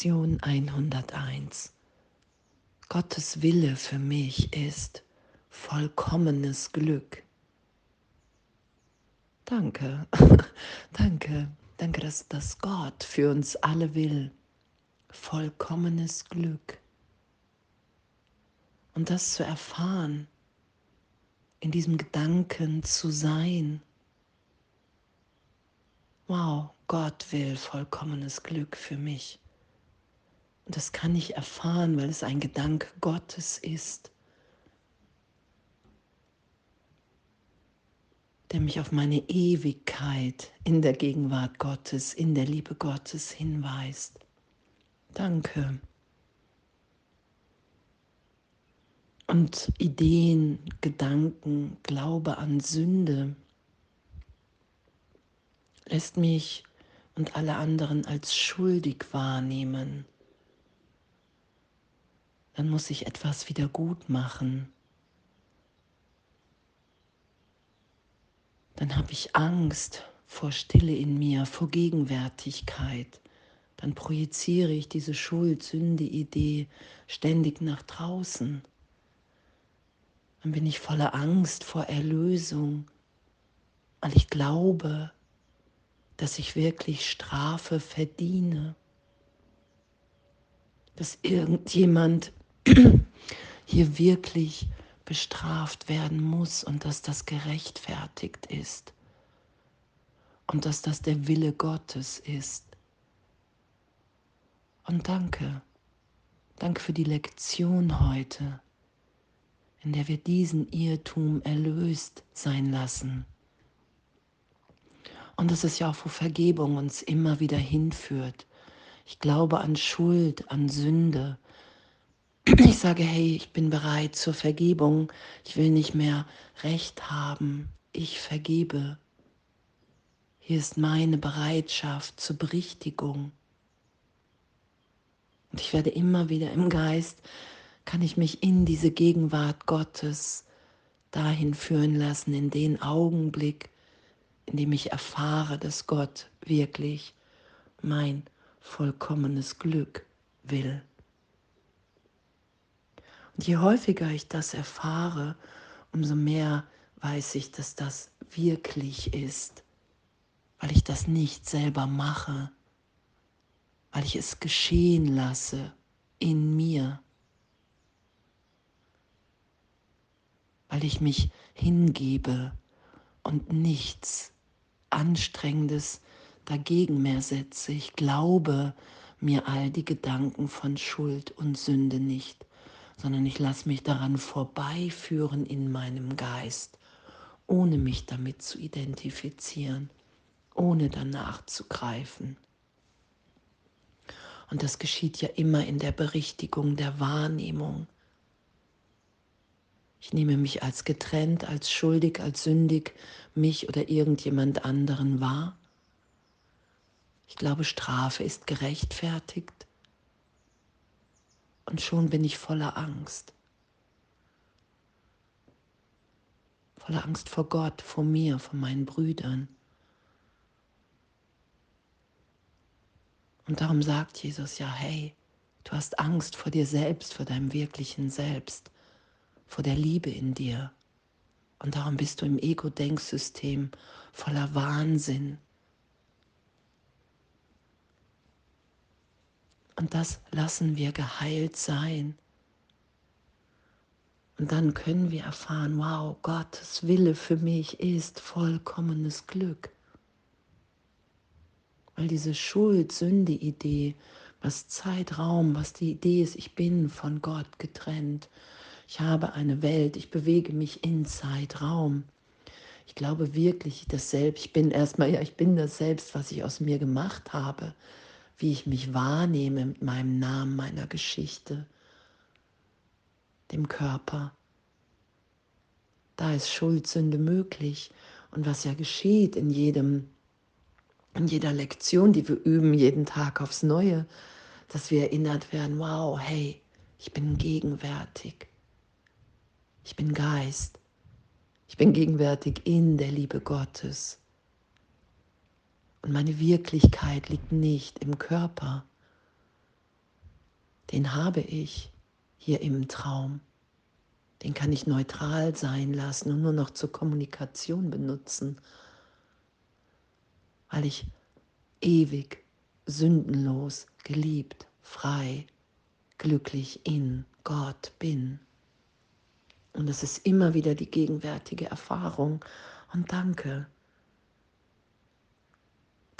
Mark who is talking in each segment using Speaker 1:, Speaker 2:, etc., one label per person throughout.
Speaker 1: Lektion 101. Gottes Wille für mich ist vollkommenes Glück. Danke, danke, danke, dass das Gott für uns alle will. Vollkommenes Glück. Und das zu erfahren, in diesem Gedanken zu sein. Wow, Gott will vollkommenes Glück für mich. Und das kann ich erfahren, weil es ein Gedanke Gottes ist, der mich auf meine Ewigkeit in der Gegenwart Gottes, in der Liebe Gottes hinweist. Danke. Und Ideen, Gedanken, Glaube an Sünde lässt mich und alle anderen als schuldig wahrnehmen, dann muss ich etwas wieder gut machen. Dann habe ich Angst vor Stille in mir, vor Gegenwärtigkeit. Dann projiziere ich diese Schuld-Sünde-Idee ständig nach draußen. Dann bin ich voller Angst vor Erlösung, weil ich glaube, dass ich wirklich Strafe verdiene, dass irgendjemand hier wirklich bestraft werden muss und dass das gerechtfertigt ist und dass das der Wille Gottes ist. Und danke, danke für die Lektion heute, in der wir diesen Irrtum erlöst sein lassen. Und das ist ja auch, wo Vergebung uns immer wieder hinführt. Ich glaube an Schuld, an Sünde. Ich sage, hey, ich bin bereit zur Vergebung. Ich will nicht mehr Recht haben. Ich vergebe. Hier ist meine Bereitschaft zur Berichtigung. Und ich werde immer wieder im Geist, kann ich mich in diese Gegenwart Gottes dahin führen lassen, in den Augenblick, indem ich erfahre, dass Gott wirklich mein vollkommenes Glück will. Je häufiger ich das erfahre, umso mehr weiß ich, dass das wirklich ist, weil ich das nicht selber mache, weil ich es geschehen lasse in mir, weil ich mich hingebe und nichts Anstrengendes dagegen mehr setze. Ich glaube mir all die Gedanken von Schuld und Sünde nicht, sondern ich lasse mich daran vorbeiführen in meinem Geist, ohne mich damit zu identifizieren, ohne danach zu greifen. Und das geschieht ja immer in der Berichtigung der Wahrnehmung. Ich nehme mich als getrennt, als schuldig, als sündig, mich oder irgendjemand anderen wahr. Ich glaube, Strafe ist gerechtfertigt. Und schon bin ich voller Angst. Voller Angst vor Gott, vor mir, vor meinen Brüdern. Und darum sagt Jesus ja, hey, du hast Angst vor dir selbst, vor deinem wirklichen Selbst vor der Liebe in dir. Und darum bist du im Ego-Denksystem voller Wahnsinn. Und das lassen wir geheilt sein. Und dann können wir erfahren, wow, Gottes Wille für mich ist vollkommenes Glück. Weil diese Schuld-Sünde-Idee, was Zeitraum, was die Idee ist, ich bin von Gott getrennt, ich habe eine Welt, ich bewege mich in Zeitraum. Ich glaube wirklich, dass selbst, ich bin erstmal, ja, ich bin das selbst, was ich aus mir gemacht habe, wie ich mich wahrnehme mit meinem Namen, meiner Geschichte, dem Körper. Da ist Schuldsünde möglich. Und was ja geschieht in jedem, in jeder Lektion, die wir üben, jeden Tag aufs Neue, dass wir erinnert werden, wow, hey, ich bin gegenwärtig. Ich bin Geist. Ich bin gegenwärtig in der Liebe Gottes. Und meine Wirklichkeit liegt nicht im Körper. den habe ich hier im Traum. Den kann ich neutral sein lassen und nur noch zur Kommunikation benutzen, weil ich ewig, sündenlos, geliebt, frei, glücklich in Gott bin. Und es ist immer wieder die gegenwärtige Erfahrung. Und danke,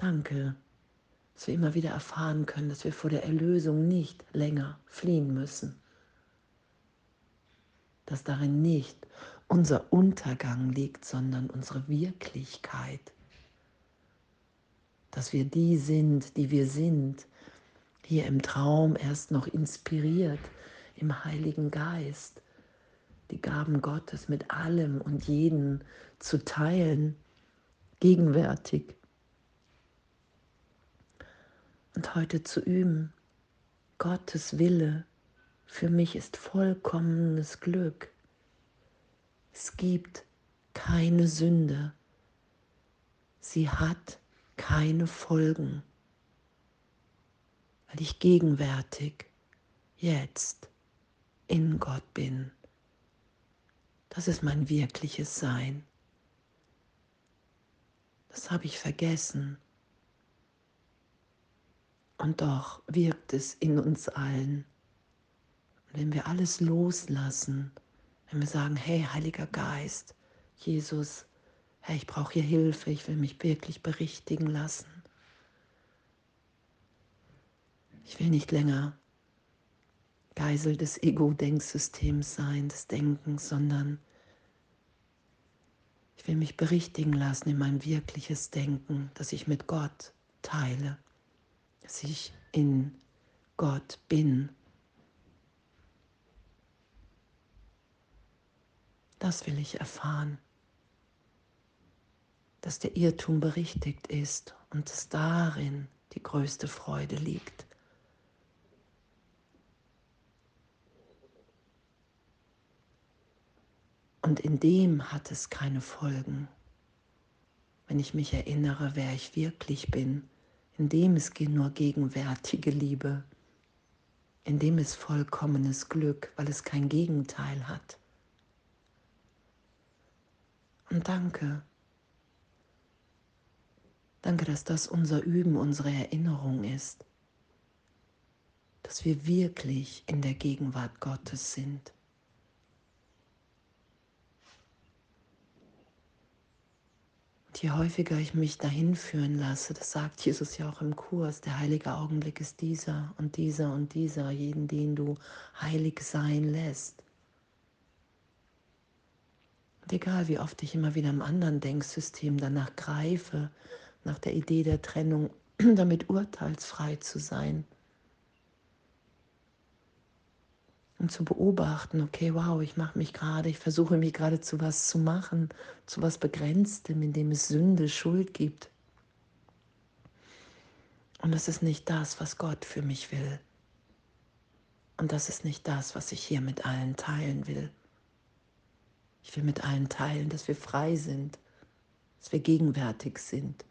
Speaker 1: danke, dass wir immer wieder erfahren können, dass wir vor der Erlösung nicht länger fliehen müssen. Dass darin nicht unser Untergang liegt, sondern unsere Wirklichkeit. Dass wir die sind, die wir sind, hier im Traum erst noch inspiriert im Heiligen Geist die Gaben Gottes mit allem und jedem zu teilen, gegenwärtig. Und heute zu üben, Gottes Wille für mich ist vollkommenes Glück. Es gibt keine Sünde. Sie hat keine Folgen, weil ich gegenwärtig jetzt in Gott bin. Das ist mein wirkliches Sein. Das habe ich vergessen. Und doch wirkt es in uns allen. Und wenn wir alles loslassen, wenn wir sagen, hey, Heiliger Geist, Jesus, hey, ich brauche hier Hilfe, ich will mich wirklich berichtigen lassen. Ich will nicht länger Geisel des Ego-Denksystems sein, des Denkens, sondern ich will mich berichtigen lassen in mein wirkliches Denken, dass ich mit Gott teile, dass ich in Gott bin. Das will ich erfahren, dass der Irrtum berichtigt ist und dass darin die größte Freude liegt. Und in dem hat es keine Folgen. Wenn ich mich erinnere, wer ich wirklich bin, in dem ist nur gegenwärtige Liebe, in dem ist vollkommenes Glück, weil es kein Gegenteil hat. Und danke. Danke, dass das unser Üben, unsere Erinnerung ist, dass wir wirklich in der Gegenwart Gottes sind. Je häufiger ich mich dahin führen lasse, das sagt Jesus ja auch im Kurs, der heilige Augenblick ist dieser und dieser und dieser, jeden, den du heilig sein lässt. Und egal wie oft ich immer wieder im anderen Denksystem danach greife, nach der Idee der Trennung, damit urteilsfrei zu sein, und zu beobachten, okay, wow, ich mache mich gerade, ich versuche mich gerade zu was zu machen, zu was Begrenztem, in dem es Sünde, Schuld gibt. Und das ist nicht das, was Gott für mich will. Und das ist nicht das, was ich hier mit allen teilen will. Ich will mit allen teilen, dass wir frei sind, dass wir gegenwärtig sind,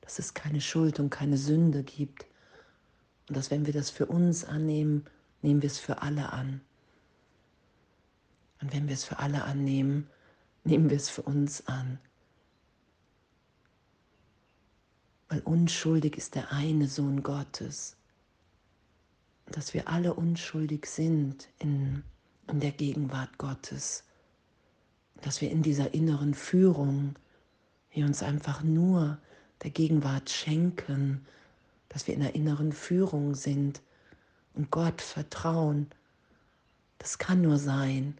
Speaker 1: dass es keine Schuld und keine Sünde gibt, und dass wenn wir das für uns annehmen, nehmen wir es für alle an. Und wenn wir es für alle annehmen, nehmen wir es für uns an. Weil unschuldig ist der eine Sohn Gottes. Dass wir alle unschuldig sind in, in der Gegenwart Gottes. Dass wir in dieser inneren Führung, wir uns einfach nur der Gegenwart schenken, dass wir in der inneren Führung sind und Gott vertrauen. Das kann nur sein,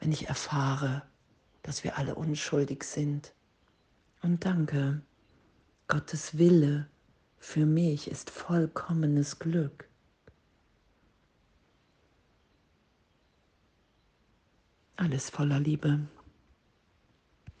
Speaker 1: wenn ich erfahre, dass wir alle unschuldig sind. Und danke, Gottes Wille für mich ist vollkommenes Glück. Alles voller Liebe.